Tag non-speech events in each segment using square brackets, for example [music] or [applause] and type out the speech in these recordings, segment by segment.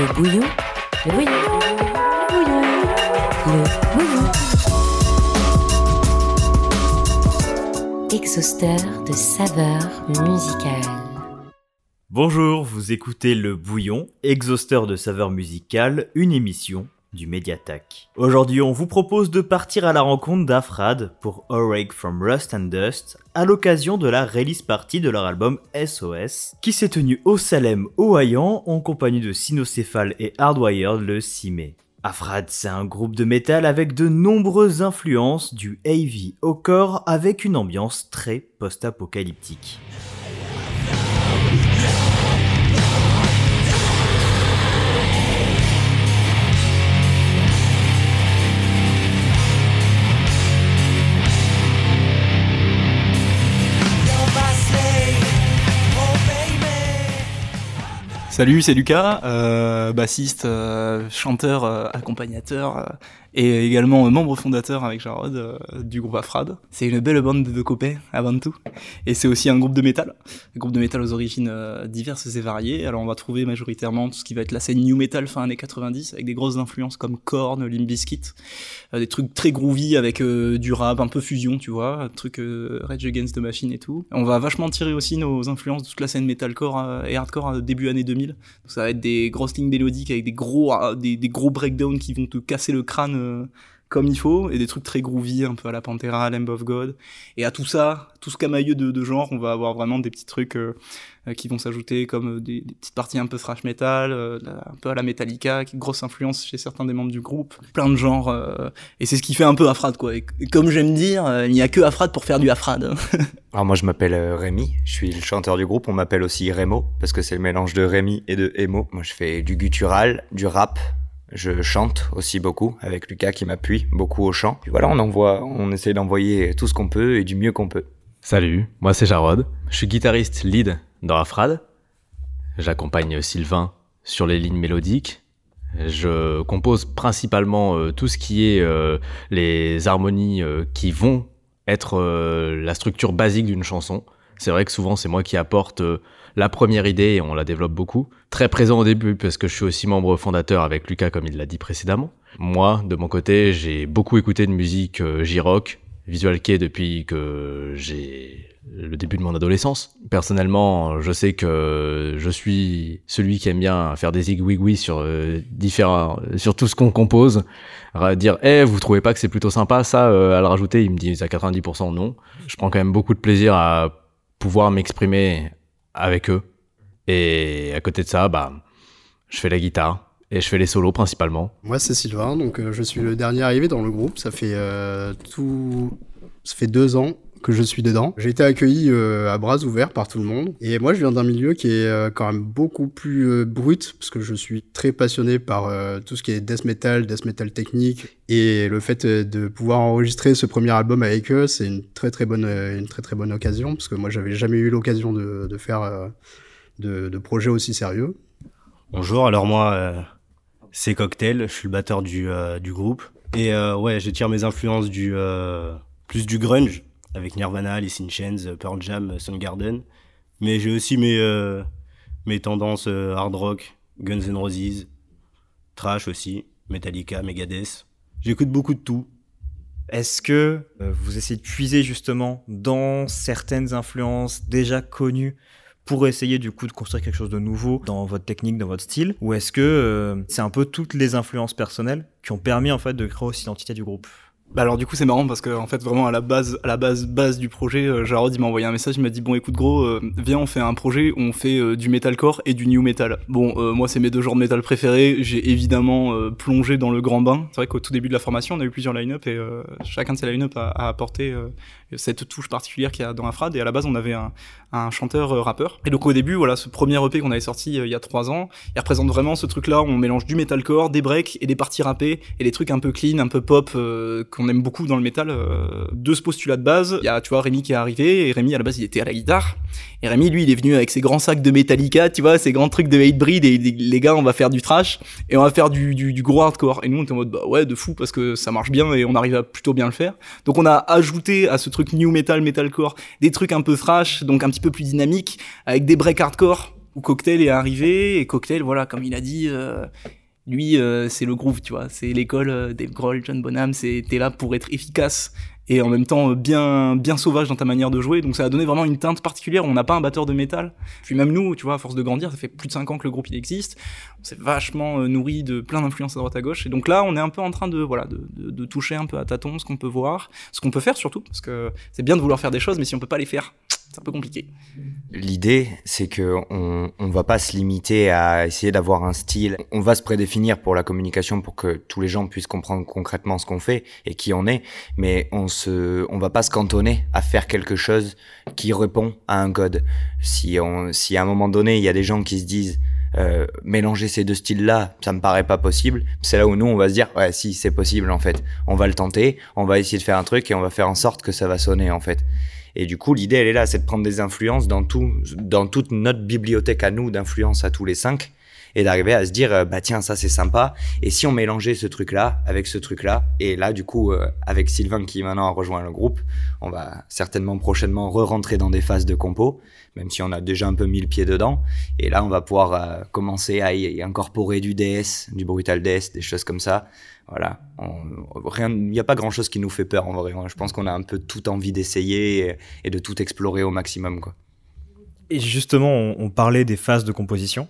Le bouillon, le bouillon, le bouillon, le bouillon. Exhausteur de saveurs musicales. Bonjour, vous écoutez Le Bouillon, exhausteur de saveurs musicales, une émission du Mediatak. Aujourd'hui, on vous propose de partir à la rencontre d'Afrad pour Awake from Rust and Dust à l'occasion de la release party de leur album SOS qui s'est tenu au Salem, Ohio en compagnie de Sinocéphale et Hardwired le 6 mai. Afrad, c'est un groupe de métal avec de nombreuses influences du AV au corps avec une ambiance très post-apocalyptique. Salut, c'est Lucas, euh, bassiste, euh, chanteur, euh, accompagnateur et également membre fondateur avec Jarod euh, du groupe Afrad. C'est une belle bande de copains avant tout, et c'est aussi un groupe de métal, un groupe de métal aux origines euh, diverses et variées. Alors on va trouver majoritairement tout ce qui va être la scène new metal fin années 90 avec des grosses influences comme Korn, Limp Bizkit, euh, des trucs très groovy avec du rap, un peu fusion, tu vois, un truc Rage Against the Machine et tout. On va vachement tirer aussi nos influences de toute la scène metalcore et hardcore début années 2000. Donc ça va être des grosses lignes mélodiques avec des gros des, des gros breakdowns qui vont te casser le crâne euh, comme il faut, et des trucs très groovy, un peu à la Pantera, Lamb of God. Et à tout ça, tout ce camailleux de, de genre, on va avoir vraiment des petits trucs euh, euh, qui vont s'ajouter, comme des, petites parties un peu thrash metal, un peu à la Metallica, qui grosse influence chez certains des membres du groupe, plein de genres. et c'est ce qui fait un peu Afrad, quoi. Et, comme j'aime dire, il n'y a que Afrad pour faire du Afrad. [laughs] Alors moi je m'appelle Rémi, je suis le chanteur du groupe, on m'appelle aussi Rémo, parce que c'est le mélange de Rémi et de Emo. Moi je fais du guttural, du rap, je chante aussi beaucoup avec Lucas qui m'appuie beaucoup au chant. Puis voilà, on envoie, on essaie d'envoyer tout ce qu'on peut et du mieux qu'on peut. Salut, moi c'est Jarod. Je suis guitariste lead dans Afrad. J'accompagne Sylvain sur les lignes mélodiques. Je compose principalement euh, tout ce qui est euh, les harmonies euh, qui vont être la structure basique d'une chanson. C'est vrai que souvent c'est moi qui apporte la première idée et on la développe beaucoup. Très présent au début parce que je suis aussi membre fondateur avec Lucas comme il l'a dit précédemment. Moi, de mon côté, j'ai beaucoup écouté de musique euh, J-rock, Visual Kei depuis que j'ai le début de mon adolescence. Personnellement, je sais que je suis celui qui aime bien faire des zigouigouis sur euh, différents, sur tout ce qu'on compose. Dire, eh, vous trouvez pas que c'est plutôt sympa ça euh, à le rajouter Ils me disent à 90% non. Je prends quand même beaucoup de plaisir à pouvoir m'exprimer avec eux. Et à côté de ça, bah, je fais la guitare et je fais les solos principalement. Moi, c'est Sylvain, donc euh, je suis le dernier arrivé dans le groupe. Ça fait euh, ça fait deux ans que je suis dedans. J'ai été accueilli euh, à bras ouverts par tout le monde. Et moi, je viens d'un milieu qui est euh, quand même beaucoup plus euh, brut, parce que je suis très passionné par tout ce qui est death metal, death metal technique. Et le fait de pouvoir enregistrer ce premier album avec eux, c'est une très très bonne, une très très bonne occasion, parce que moi, j'avais jamais eu l'occasion de, faire de, de projets aussi sérieux. Bonjour, alors moi, c'est Cocktail, je suis le batteur du, du groupe. Et ouais, je tire mes influences du plus du grunge avec Nirvana, Alice in Chains, Pearl Jam, Soundgarden. Mais j'ai aussi mes, euh, mes tendances euh, hard rock, Guns N' Roses, trash aussi, Metallica, Megadeth. J'écoute beaucoup de tout. Est-ce que euh, vous essayez de puiser justement dans certaines influences déjà connues pour essayer du coup de construire quelque chose de nouveau dans votre technique, dans votre style? Ou est-ce que c'est un peu toutes les influences personnelles qui ont permis en fait de créer aussi l'identité du groupe? Bah alors du coup c'est marrant parce que en fait vraiment à la base à la base base du projet euh, Jarod il m'a envoyé un message il m'a dit bon écoute gros euh, viens on fait un projet on fait euh, du metalcore et du new metal. Bon euh, moi c'est mes deux genres de métal préférés. J'ai évidemment plongé dans le grand bain. C'est vrai qu'au tout début de la formation on a eu plusieurs line-up et chacun de ces line-up a, a apporté cette touche particulière qu'il y a dans Afrad et à la base on avait un, un chanteur rappeur et donc au début voilà ce premier EP qu'on avait sorti il y a trois ans il représente vraiment ce truc là où on mélange du metalcore des breaks et des parties rappées et des trucs un peu clean un peu pop qu'on aime beaucoup dans le métal, euh, de ce postulat de base. Il y a, tu vois, Rémi qui est arrivé, et Rémi, à la base, il était à la guitare. Et Rémi, lui, il est venu avec ses grands sacs de Metallica, tu vois, ses grands trucs de Hatebreed, et les gars, on va faire du trash, et on va faire du, du, du gros hardcore. Et nous, on était en mode, bah ouais, de fou, parce que ça marche bien, et on arrive à plutôt bien le faire. Donc on a ajouté à ce truc new metal, metalcore, des trucs un peu thrash, donc un petit peu plus dynamique, avec des breaks hardcore, où Cocktail est arrivé et Cocktail, voilà, comme il a dit, euh, lui, euh, c'est le groove, tu vois, c'est l'école euh, Dave Grohl, John Bonham, c'est t'es là pour être efficace et en même temps euh, bien bien sauvage dans ta manière de jouer. Donc ça a donné vraiment une teinte particulière. On n'a pas un batteur de métal. Puis même nous, tu vois, à force de grandir, ça fait plus de 5 ans que le groupe il existe. On s'est vachement euh, nourri de plein d'influences à droite à gauche. Et donc là, on est un peu en train de voilà de, de, de toucher un peu à tâtons ce qu'on peut voir, ce qu'on peut faire surtout, parce que c'est bien de vouloir faire des choses, mais si on peut pas les faire, c'est un peu compliqué. L'idée, c'est que on, on va pas se limiter à essayer d'avoir un style. On va se prédéfinir pour la communication pour que tous les gens puissent comprendre concrètement ce qu'on fait et qui on est. Mais on se, on va pas se cantonner à faire quelque chose qui répond à un code. Si on, si à un moment donné, il y a des gens qui se disent, euh, mélanger ces deux styles-là, ça me paraît pas possible. C'est là où nous, on va se dire, ouais, si, c'est possible, en fait. On va le tenter, on va essayer de faire un truc et on va faire en sorte que ça va sonner, en fait. Et du coup, l'idée, elle est là, c'est de prendre des influences dans tout, dans toute notre bibliothèque à nous d'influences à tous les cinq et d'arriver à se dire, euh, bah tiens, ça c'est sympa. Et si on mélangeait ce truc-là avec ce truc-là, et là, du coup, euh, avec Sylvain qui maintenant a rejoint le groupe, on va certainement prochainement re-rentrer dans des phases de compo, même si on a déjà un peu mis le pied dedans. Et là, on va pouvoir euh, commencer à y incorporer du DS, du brutal DS, des choses comme ça. Voilà, rien, il n'y a pas grand-chose qui nous fait peur en vrai. Je pense qu'on a un peu toute envie d'essayer et, de tout explorer au maximum, quoi. Et justement, on parlait des phases de composition.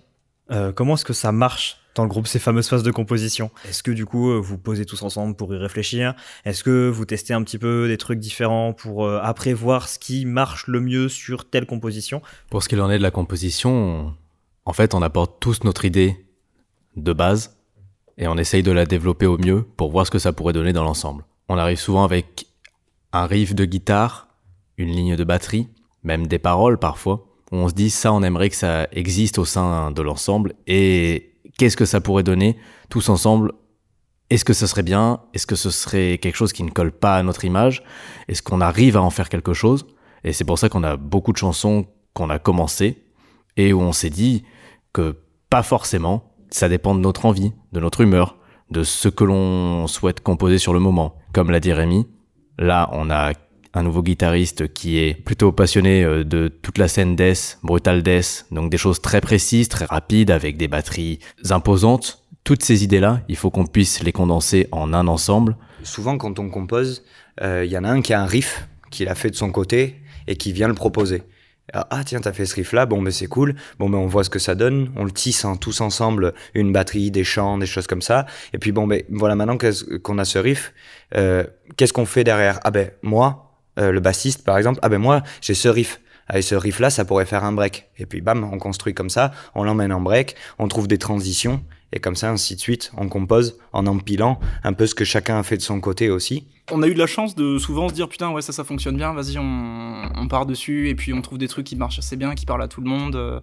Euh, comment est-ce que ça marche dans le groupe, ces fameuses phases de composition? Est-ce que du coup, euh, vous posez tous ensemble pour y réfléchir? Est-ce que vous testez un petit peu des trucs différents pour euh, après voir ce qui marche le mieux sur telle composition? Pour ce qu'il en est de la composition, on- en fait, on apporte tous notre idée de base et on essaye de la développer au mieux pour voir ce que ça pourrait donner dans l'ensemble. On arrive souvent avec un riff de guitare, une ligne de batterie, même des paroles parfois, on se dit ça, on aimerait que ça existe au sein de l'ensemble. Et qu'est-ce que ça pourrait donner tous ensemble? Est-ce que ce serait bien? Est-ce que ce serait quelque chose qui ne colle pas à notre image? Est-ce qu'on arrive à en faire quelque chose? Et c'est pour ça qu'on a beaucoup de chansons qu'on a commencé et où on s'est dit que pas forcément, ça dépend de notre envie, de notre humeur, de ce que l'on souhaite composer sur le moment. Comme l'a dit Rémi, là on a un nouveau guitariste qui est plutôt passionné euh, de toute la scène death, brutal death, donc des choses très précises, très rapides, avec des batteries imposantes. Toutes ces idées-là, il faut qu'on puisse les condenser en un ensemble. Souvent, quand on compose, euh, il y en a un qui a un riff qu'il a fait de son côté et qui vient le proposer. Ah ah, tiens, t'as fait ce riff là, bon ben c'est cool, bon ben on voit ce que ça donne, on le tisse hein, tous ensemble, une batterie, des chants, des choses comme ça, et puis bon ben voilà maintenant qu'on a ce riff, euh, qu'est-ce qu'on fait derrière? Ah ben moi, euh, le bassiste par exemple, ah ben moi j'ai ce riff, avec ce riff là ça pourrait faire un break, et puis bam on construit comme ça, on l'emmène en break, on trouve des transitions, et comme ça ainsi de suite, on compose en empilant un peu ce que chacun a fait de son côté aussi. on a eu de la chance de souvent se dire putain ouais ça ça fonctionne bien vas-y on, on part dessus et puis on trouve des trucs qui marchent assez bien qui parlent à tout le monde euh.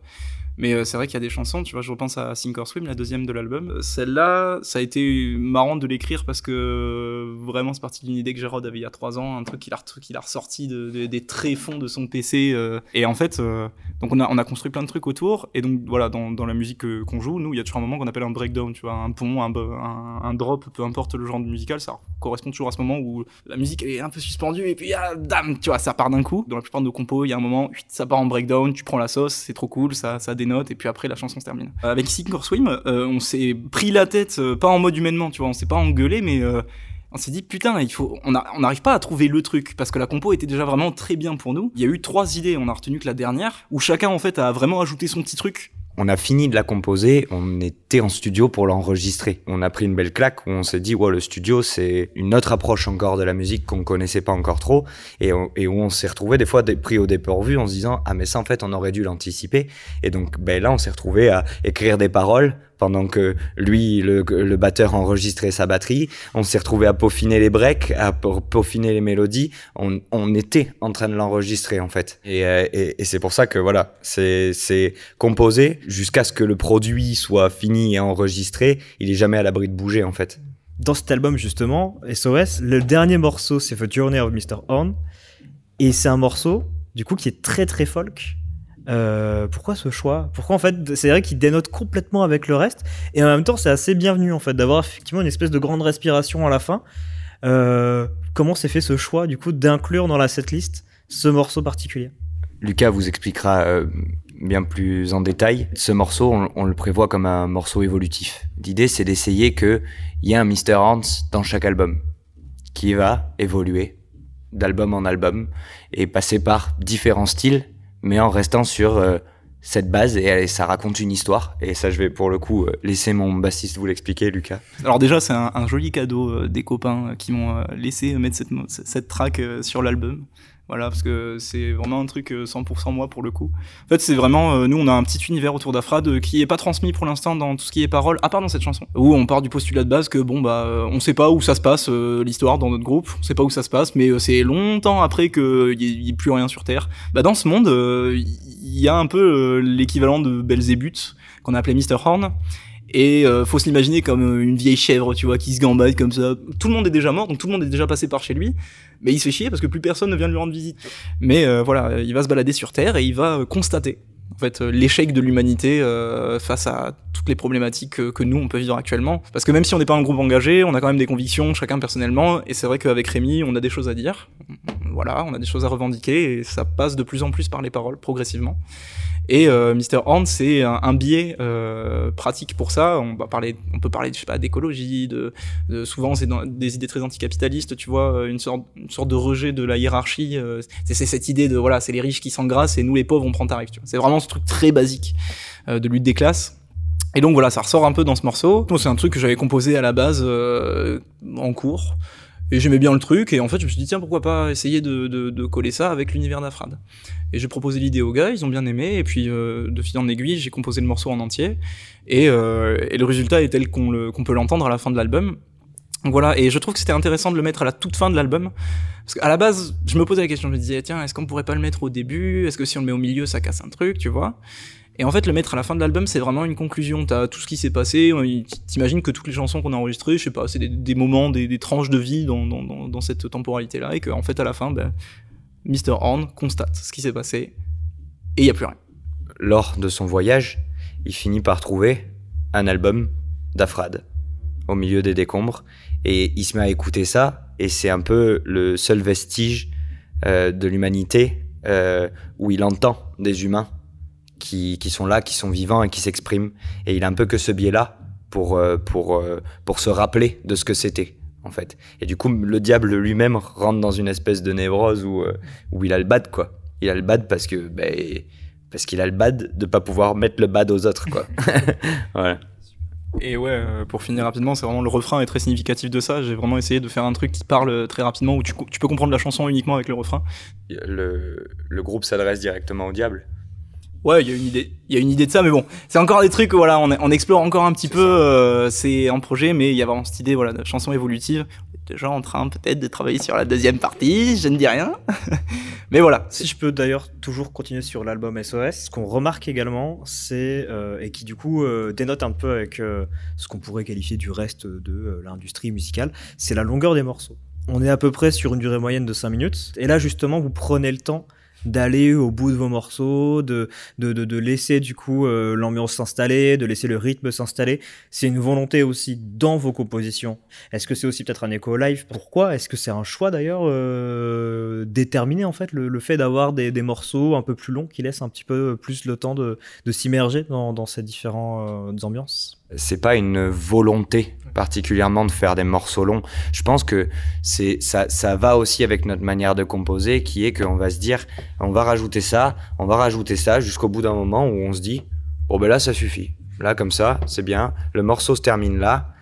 Mais euh, c'est vrai qu'il y a des chansons tu vois je repense à Sink or Swim la deuxième de l'album. Euh, celle-là ça a été marrant de l'écrire parce que euh, vraiment c'est parti d'une idée que Gérard avait il y a trois ans un truc qu'il a, ressorti de, de- des tréfonds de son PC et en fait donc on a, on a construit plein de trucs autour et donc voilà dans, la musique qu'on joue nous il y a toujours un moment qu'on appelle un breakdown tu vois un pont un, drop peu importe le genre musical ça correspond toujours à ce moment où la musique est un peu suspendue et puis ah, dam tu vois ça part d'un coup. Dans la plupart de nos compos il y a un moment ça part en breakdown tu prends la sauce c'est trop cool ça, ça dénote et puis après la chanson se termine. Euh, avec Sink Swim euh, on s'est pris la tête euh, pas en mode humainement tu vois on s'est pas engueulé mais on s'est dit putain il faut on n'arrive pas à trouver le truc parce que la compo était déjà vraiment très bien pour nous. Il y a eu trois idées on a retenu que la dernière où chacun en fait a vraiment ajouté son petit truc On a fini de la composer, on était en studio pour l'enregistrer. On a pris une belle claque où on s'est dit, ouais, le studio, c'est une autre approche encore de la musique qu'on connaissait pas encore trop et, on- où on s'est retrouvé des fois pris au dépourvu en se disant, ah, mais ça, en fait, on aurait dû l'anticiper. Et donc, ben là, on s'est retrouvé à écrire des paroles pendant que lui, le, batteur, enregistrait sa batterie. On s'est retrouvé à peaufiner les breaks, à pe- peaufiner les mélodies. On, était en train de l'enregistrer, en fait. Et, euh, c'est pour ça que, voilà, c'est c'est composé jusqu'à ce que le produit soit fini et enregistré. Il est jamais à l'abri de bouger, en fait. Dans cet album, justement, SOS, le dernier morceau, c'est The Journey of Mr. Horn. Et c'est un morceau, du coup, qui est très très folk. Euh, pourquoi ce choix? Pourquoi en fait, c'est vrai qu'il dénote complètement avec le reste, et en même temps, c'est assez bienvenu en fait d'avoir effectivement une espèce de grande respiration à la fin. Euh, comment s'est fait ce choix du coup d'inclure dans la setlist ce morceau particulier? Lucas vous expliquera euh, bien plus en détail. Ce morceau, on, on le prévoit comme un morceau évolutif. L'idée, c'est d'essayer qu'il y ait un Mr. Hans dans chaque album qui va évoluer d'album en album et passer par différents styles, mais en restant sur euh, cette base et, ça raconte une histoire. Et ça, je vais pour le coup euh, laisser mon bassiste vous l'expliquer, Lucas. Alors déjà, c'est un, un joli cadeau euh, des copains qui m'ont laissé mettre cette, cette track sur l'album. Voilà, parce que c'est vraiment un truc euh, 100% moi pour le coup. En fait, c'est vraiment, euh, nous, on a un petit univers autour d'Afrad euh, qui est pas transmis pour l'instant dans tout ce qui est paroles, à part dans cette chanson, où on part du postulat de base que bon bah, euh, on sait pas où ça se passe euh, l'histoire dans notre groupe, on sait pas où ça se passe, mais euh, c'est longtemps après qu'il y, ait plus rien sur Terre. Bah dans ce monde, euh, il y a un peu euh, l'équivalent de Belzébuth qu'on a appelé Mr Horn. Et euh, faut se l'imaginer comme euh, une vieille chèvre, tu vois, qui se gambade comme ça. Tout le monde est déjà mort, donc tout le monde est déjà passé par chez lui. Mais il se fait chier parce que plus personne ne vient lui rendre visite. Mais euh, voilà, il va se balader sur Terre et il va euh, constater en fait l'échec de l'humanité face à toutes les problématiques que, que nous on peut vivre actuellement. Parce que même si on n'est pas un groupe engagé, on a quand même des convictions chacun personnellement. Et c'est vrai qu'avec Rémi, on a des choses à dire. Voilà, on a des choses à revendiquer et ça passe de plus en plus par les paroles progressivement. Et euh, Mr. Horn, c'est un, un biais euh, pratique pour ça. On peut parler, je sais pas, d'écologie, de, souvent c'est dans des idées très anticapitalistes, tu vois, euh, une sorte, de rejet de la hiérarchie. euh, c'est cette idée de voilà, c'est les riches qui s'engrassent et nous les pauvres on prend tarif. C'est vraiment ce truc très basique de lutte des classes. Et donc voilà, ça ressort un peu dans ce morceau. C'est un truc que j'avais composé à la base en cours. Et j'aimais bien le truc, et en fait, je me suis dit, tiens, pourquoi pas essayer de, de, coller ça avec l'univers d'Afrad. Et j'ai proposé l'idée aux gars, ils ont bien aimé, et puis euh, de fil en aiguille, j'ai composé le morceau en entier, et, euh, et le résultat est tel qu'on peut l'entendre à la fin de l'album. Voilà, et je trouve que c'était intéressant de le mettre à la toute fin de l'album, parce qu'à la base, je me posais la question, je me disais, tiens, est-ce qu'on pourrait pas le mettre au début? Est-ce que si on le met au milieu, ça casse un truc, tu vois? Et en fait, le mettre à la fin de l'album, c'est vraiment une conclusion. T'as tout ce qui s'est passé. euh, T'imagines que toutes les chansons qu'on a enregistrées, je sais pas, c'est des, moments, des, tranches de vie dans, cette temporalité-là, et qu'en fait, à la fin, ben, Mr. Horn constate ce qui s'est passé, et il y a plus rien. Lors de son voyage, il finit par trouver un album d'Afrad au milieu des décombres et il se met à écouter ça et c'est un peu le seul vestige euh, de l'humanité euh, où il entend des humains qui, qui sont là, qui sont vivants et qui s'expriment et il a un peu que ce biais-là pour, euh, pour, euh, pour se rappeler de ce que c'était en fait. Et du coup, le diable lui-même rentre dans une espèce de névrose où, euh, où il a le bad quoi. Il a le bad parce que ben, parce qu'il a le bad de pas pouvoir mettre le bad aux autres quoi. [laughs] voilà. Et ouais, pour finir rapidement, c'est vraiment le refrain est très significatif de ça. J'ai vraiment essayé de faire un truc qui parle très rapidement, où tu, tu peux comprendre la chanson uniquement avec le refrain. Le, le groupe s'adresse directement au diable. Ouais, il y a une idée. Il y a une idée de ça, mais bon, c'est encore des trucs, voilà, on, on explore encore un petit peu. euh, c'est un projet, mais il y a vraiment cette idée, voilà, de chanson évolutive. On est déjà en train peut-être de travailler sur la deuxième partie. Je ne dis rien, [laughs] mais voilà. Si je peux d'ailleurs toujours continuer sur l'album SOS, ce qu'on remarque également, c'est, euh, et qui du coup euh, dénote un peu avec ce qu'on pourrait qualifier du reste de l'industrie musicale, c'est la longueur des morceaux. On est à peu près sur une durée moyenne de 5 minutes, et là justement vous prenez le temps d'aller au bout de vos morceaux, de, de, de, de laisser du coup euh, l'ambiance s'installer, de laisser le rythme s'installer. C'est une volonté aussi dans vos compositions. Est-ce que c'est aussi peut-être un écho live? Pourquoi? Est-ce que c'est un choix d'ailleurs euh, déterminé en fait le, le fait d'avoir des, des morceaux un peu plus longs qui laissent un petit peu plus le temps de, de s'immerger dans, dans ces différentes ambiances? C'est pas une volonté particulièrement de faire des morceaux longs. Je pense que c'est ça, ça va aussi avec notre manière de composer, qui est qu'on va se dire, on va rajouter ça, on va rajouter ça, jusqu'au bout d'un moment où on se dit, bon ben là ça suffit. Là comme ça, c'est bien. Le morceau se termine là.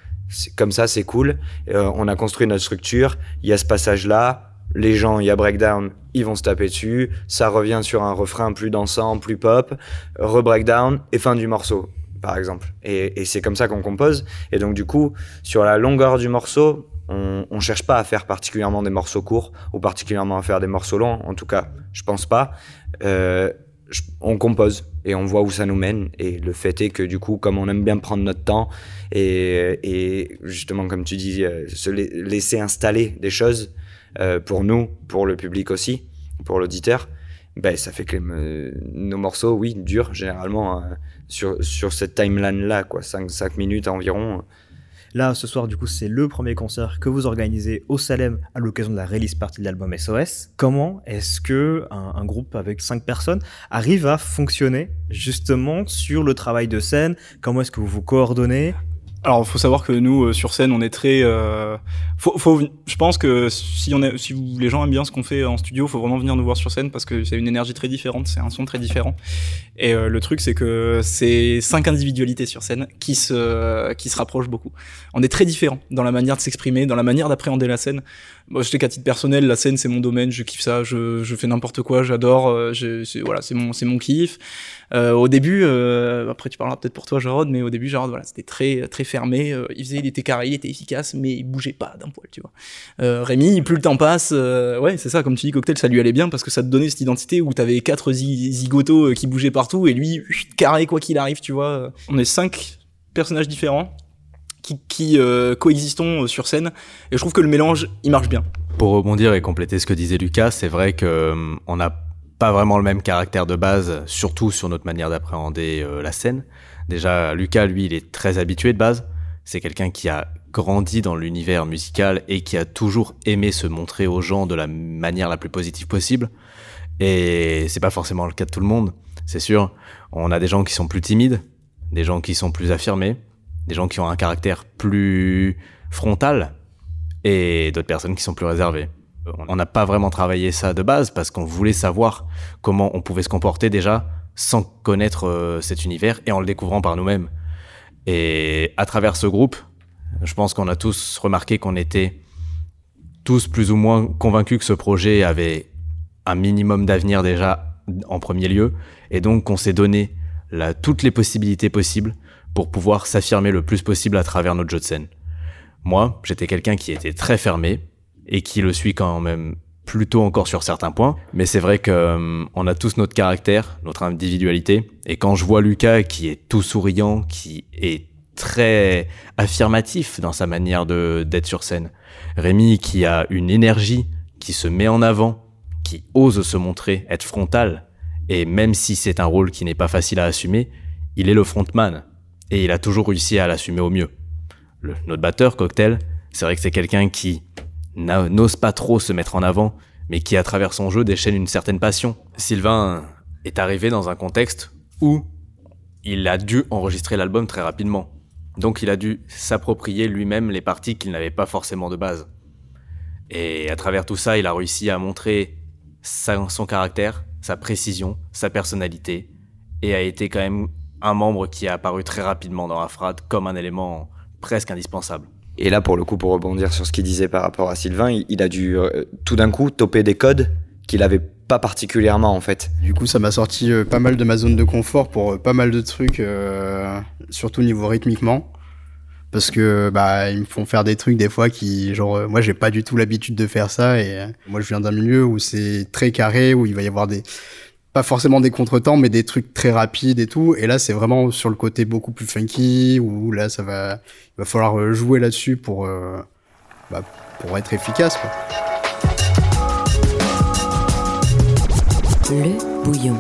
Comme ça, c'est cool. Euh, on a construit notre structure. Il y a ce passage-là. Les gens, il y a breakdown, ils vont se taper dessus. Ça revient sur un refrain plus dansant, plus pop. Re-breakdown et fin du morceau par exemple. Et, c'est comme ça qu'on compose. Et donc, du coup, sur la longueur du morceau, on, on cherche pas à faire particulièrement des morceaux courts ou particulièrement à faire des morceaux longs. En tout cas, je pense pas. Euh, on compose et on voit où ça nous mène. Et le fait est que, du coup, comme on aime bien prendre notre temps et, justement, comme tu dis, euh, se la- laisser installer des choses euh, pour nous, pour le public aussi, pour l'auditeur, ben, ça fait que euh, nos morceaux, oui, durent généralement euh, sur, sur cette timeline-là, quoi, 5, 5 minutes environ. Là, ce soir, du coup, c'est le premier concert que vous organisez au Salem à l'occasion de la release party de l'album SOS. Comment est-ce que un, un groupe avec cinq personnes arrive à fonctionner justement sur le travail de scène? Comment est-ce que vous vous coordonnez? Alors, faut savoir que nous, euh, sur scène, on est très. euh, faut, faut, je pense que si, on est, si les gens aiment bien ce qu'on fait en studio, faut vraiment venir nous voir sur scène parce que c'est une énergie très différente, c'est un son très différent. Et euh, le truc, c'est que c'est cinq individualités sur scène qui se, qui se rapprochent beaucoup. On est très différents dans la manière de s'exprimer, dans la manière d'appréhender la scène. Moi, je sais qu'à titre personnel, la scène, c'est mon domaine, je kiffe ça, je, je fais n'importe quoi, j'adore, euh, c'est- voilà, c'est mon, c'est mon kiff. Euh, au début, euh, après tu parleras peut-être pour toi, Jarod, mais au début, Jarod, voilà, c'était très, très fermé. Euh, il faisait, il était carré, il était efficace, mais il bougeait pas d'un poil, tu vois. Euh, Rémi, plus le temps passe, euh, ouais, c'est ça, comme tu dis, cocktail, ça lui allait bien parce que ça te donnait cette identité où t'avais quatre zi- zigotos qui bougeaient partout et lui, carré quoi qu'il arrive, tu vois. On est cinq personnages différents qui, qui coexistons sur scène et je trouve que le mélange, il marche bien. Pour rebondir et compléter ce que disait Lucas, c'est vrai que on n'a pas vraiment le même caractère de base, surtout sur notre manière d'appréhender euh, la scène. Déjà, Lucas, lui, il est très habitué de base. C'est quelqu'un qui a grandi dans l'univers musical et qui a toujours aimé se montrer aux gens de la manière la plus positive possible. Et c'est pas forcément le cas de tout le monde, c'est sûr. On a des gens qui sont plus timides, des gens qui sont plus affirmés, des gens qui ont un caractère plus frontal, et d'autres personnes qui sont plus réservées. On n'a pas vraiment travaillé ça de base parce qu'on voulait savoir comment on pouvait se comporter déjà sans connaître euh, cet univers et en le découvrant par nous-mêmes. Et à travers ce groupe, je pense qu'on a tous remarqué qu'on était tous plus ou moins convaincus que ce projet avait un minimum d'avenir déjà en premier lieu et donc qu'on s'est donné la- toutes les possibilités possibles pour pouvoir s'affirmer le plus possible à travers notre jeu de scène. Moi, j'étais quelqu'un qui était très fermé et qui le suis quand même plutôt encore sur certains points, mais c'est vrai que euh, on a tous notre caractère, notre individualité. Et quand je vois Lucas qui est tout souriant, qui est très affirmatif dans sa manière de d'être sur scène, Rémi qui a une énergie, qui se met en avant, qui ose se montrer, être frontal. Et même si c'est un rôle qui n'est pas facile à assumer, il est le frontman. Et il a toujours réussi à l'assumer au mieux. Le- notre batteur Cocktail, c'est vrai que c'est quelqu'un qui n'ose pas trop se mettre en avant, mais qui à travers son jeu déchaîne une certaine passion. Sylvain est arrivé dans un contexte où il a dû enregistrer l'album très rapidement. Donc il a dû s'approprier lui-même les parties qu'il n'avait pas forcément de base. Et à travers tout ça, il a réussi à montrer son caractère, sa précision, sa personnalité, et a été quand même un membre qui a apparu très rapidement dans Afrad comme un élément presque indispensable. Et là, pour le coup, pour rebondir sur ce qu'il disait par rapport à Sylvain, il, a dû euh, tout d'un coup toper des codes qu'il avait pas particulièrement en fait. Du coup, ça m'a sorti euh, pas mal de ma zone de confort pour euh, pas mal de trucs, surtout niveau rythmiquement. Parce que bah ils me font faire des trucs des fois qui genre moi j'ai pas du tout l'habitude de faire ça et moi je viens d'un milieu où c'est très carré où il va y avoir des pas forcément des contretemps mais des trucs très rapides et tout et là c'est vraiment sur le côté beaucoup plus funky où là ça va il va falloir euh, jouer là-dessus pour euh, bah, pour être efficace quoi. Le bouillon.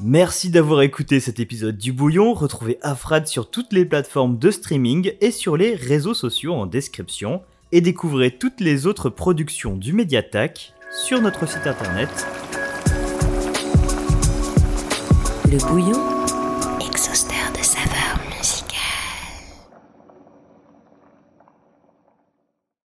Merci d'avoir écouté cet épisode du Bouillon. Retrouvez Afrad sur toutes les plateformes de streaming et sur les réseaux sociaux en description. Et découvrez toutes les autres productions du Mediatac sur notre site internet Le bouillon